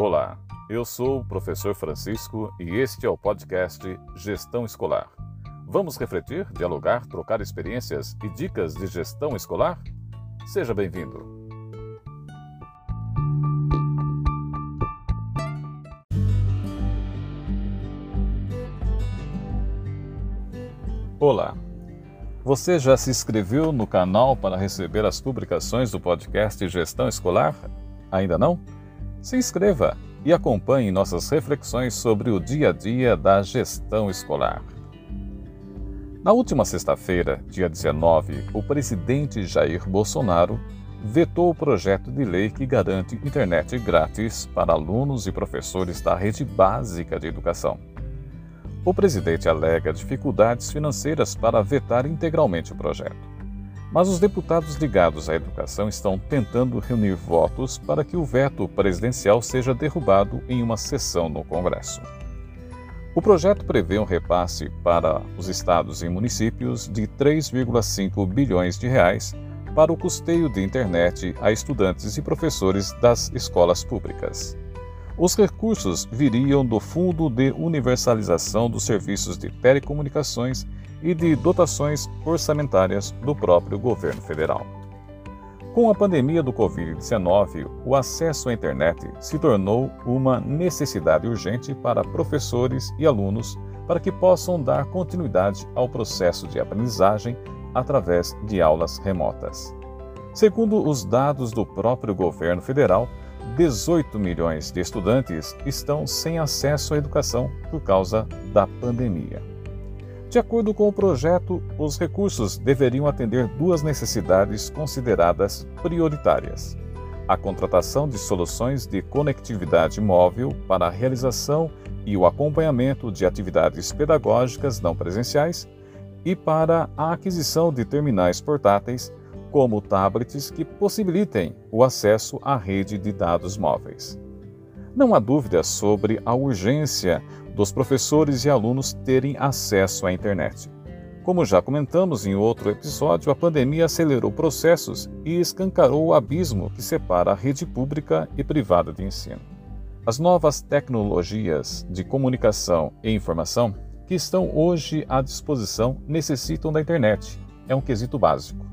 Olá, eu sou o professor Francisco e este é o podcast Gestão Escolar. Vamos refletir, dialogar, trocar experiências e dicas de gestão escolar? Seja bem-vindo. Olá, você já se inscreveu no canal para receber as publicações do podcast Gestão Escolar? Ainda não? Se inscreva e acompanhe nossas reflexões sobre o dia a dia da gestão escolar. Na última sexta-feira, dia 19, o presidente Jair Bolsonaro vetou o projeto de lei que garante internet grátis para alunos e professores da rede básica de educação. O presidente alega dificuldades financeiras para vetar integralmente o projeto. Mas os deputados ligados à educação estão tentando reunir votos para que o veto presidencial seja derrubado em uma sessão no Congresso. O projeto prevê um repasse para os estados e municípios de 3,5 bilhões de reais para o custeio de internet a estudantes e professores das escolas públicas. Os recursos viriam do Fundo de Universalização dos Serviços de Telecomunicações e de dotações orçamentárias do próprio governo federal. Com a pandemia do Covid-19, o acesso à internet se tornou uma necessidade urgente para professores e alunos para que possam dar continuidade ao processo de aprendizagem através de aulas remotas. Segundo os dados do próprio governo federal, 18 milhões de estudantes estão sem acesso à educação por causa da pandemia. De acordo com o projeto, os recursos deveriam atender duas necessidades consideradas prioritárias: a contratação de soluções de conectividade móvel para a realização e o acompanhamento de atividades pedagógicas não presenciais e para a aquisição de terminais portáteis, como tablets que possibilitem o acesso à rede de dados móveis. Não há dúvida sobre a urgência dos professores e alunos terem acesso à internet. Como já comentamos em outro episódio, a pandemia acelerou processos e escancarou o abismo que separa a rede pública e privada de ensino. As novas tecnologias de comunicação e informação que estão hoje à disposição necessitam da internet. É um quesito básico.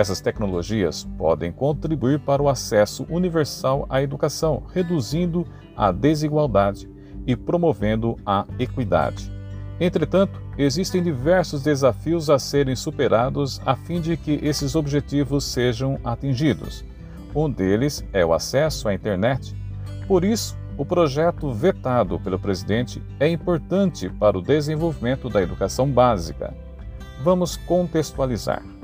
Essas tecnologias podem contribuir para o acesso universal à educação, reduzindo a desigualdade e promovendo a equidade. Entretanto, existem diversos desafios a serem superados a fim de que esses objetivos sejam atingidos. Um deles é o acesso à internet. Por isso, o projeto vetado pelo presidente é importante para o desenvolvimento da educação básica. Vamos contextualizar.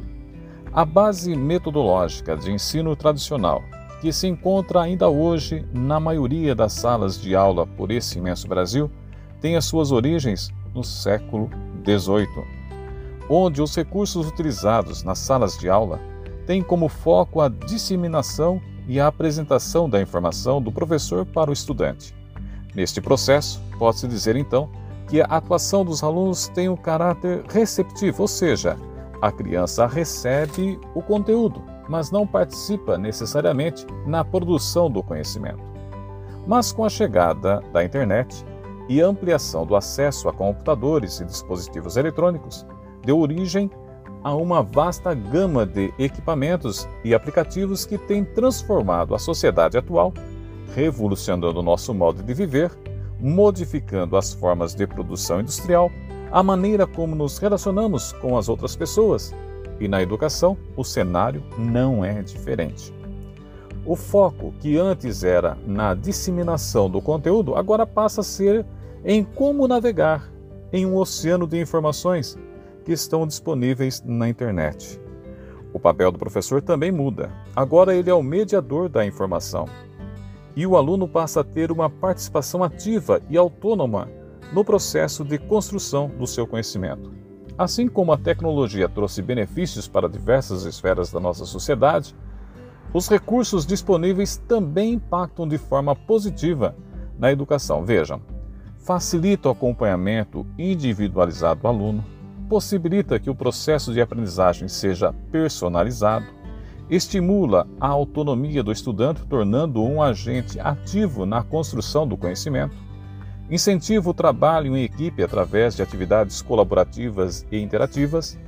A base metodológica de ensino tradicional que se encontra ainda hoje na maioria das salas de aula por esse imenso Brasil, tem as suas origens no século XVIII, onde os recursos utilizados nas salas de aula têm como foco a disseminação e a apresentação da informação do professor para o estudante. Neste processo, pode-se dizer então que a atuação dos alunos tem um caráter receptivo, ou seja, a criança recebe o conteúdo, mas não participa necessariamente na produção do conhecimento. Mas com a chegada da internet e ampliação do acesso a computadores e dispositivos eletrônicos, deu origem a uma vasta gama de equipamentos e aplicativos que têm transformado a sociedade atual, revolucionando o nosso modo de viver, modificando as formas de produção industrial, a maneira como nos relacionamos com as outras pessoas e na educação, o cenário não é diferente. O foco, que antes era na disseminação do conteúdo, agora passa a ser em como navegar em um oceano de informações que estão disponíveis na internet. O papel do professor também muda. Agora ele é o mediador da informação. E o aluno passa a ter uma participação ativa e autônoma no processo de construção do seu conhecimento. Assim como a tecnologia trouxe benefícios para diversas esferas da nossa sociedade, os recursos disponíveis também impactam de forma positiva na educação. Vejam, facilita o acompanhamento individualizado do aluno, possibilita que o processo de aprendizagem seja personalizado, estimula a autonomia do estudante, tornando-o um agente ativo na construção do conhecimento, incentiva o trabalho em equipe através de atividades colaborativas e interativas,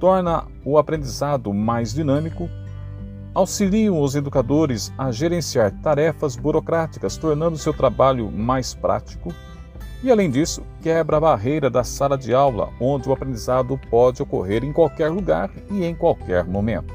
torna o aprendizado mais dinâmico, auxiliam os educadores a gerenciar tarefas burocráticas, tornando seu trabalho mais prático, e além disso, quebra a barreira da sala de aula, onde o aprendizado pode ocorrer em qualquer lugar e em qualquer momento.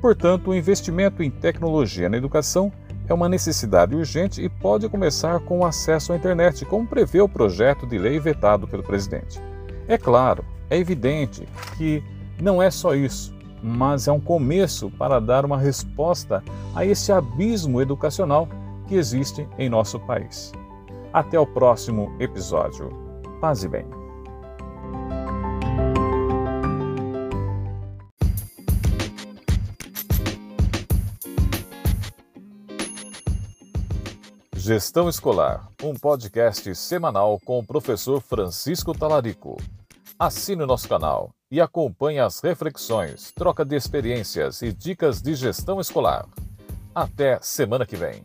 Portanto, o investimento em tecnologia na educação é uma necessidade urgente e pode começar com o acesso à internet, como prevê o projeto de lei vetado pelo presidente. É claro, é evidente que não é só isso, mas é um começo para dar uma resposta a esse abismo educacional que existe em nosso país. Até o próximo episódio. Paz e bem. Gestão Escolar, um podcast semanal com o professor Francisco Talarico. Assine o nosso canal e acompanhe as reflexões, troca de experiências e dicas de gestão escolar. Até semana que vem.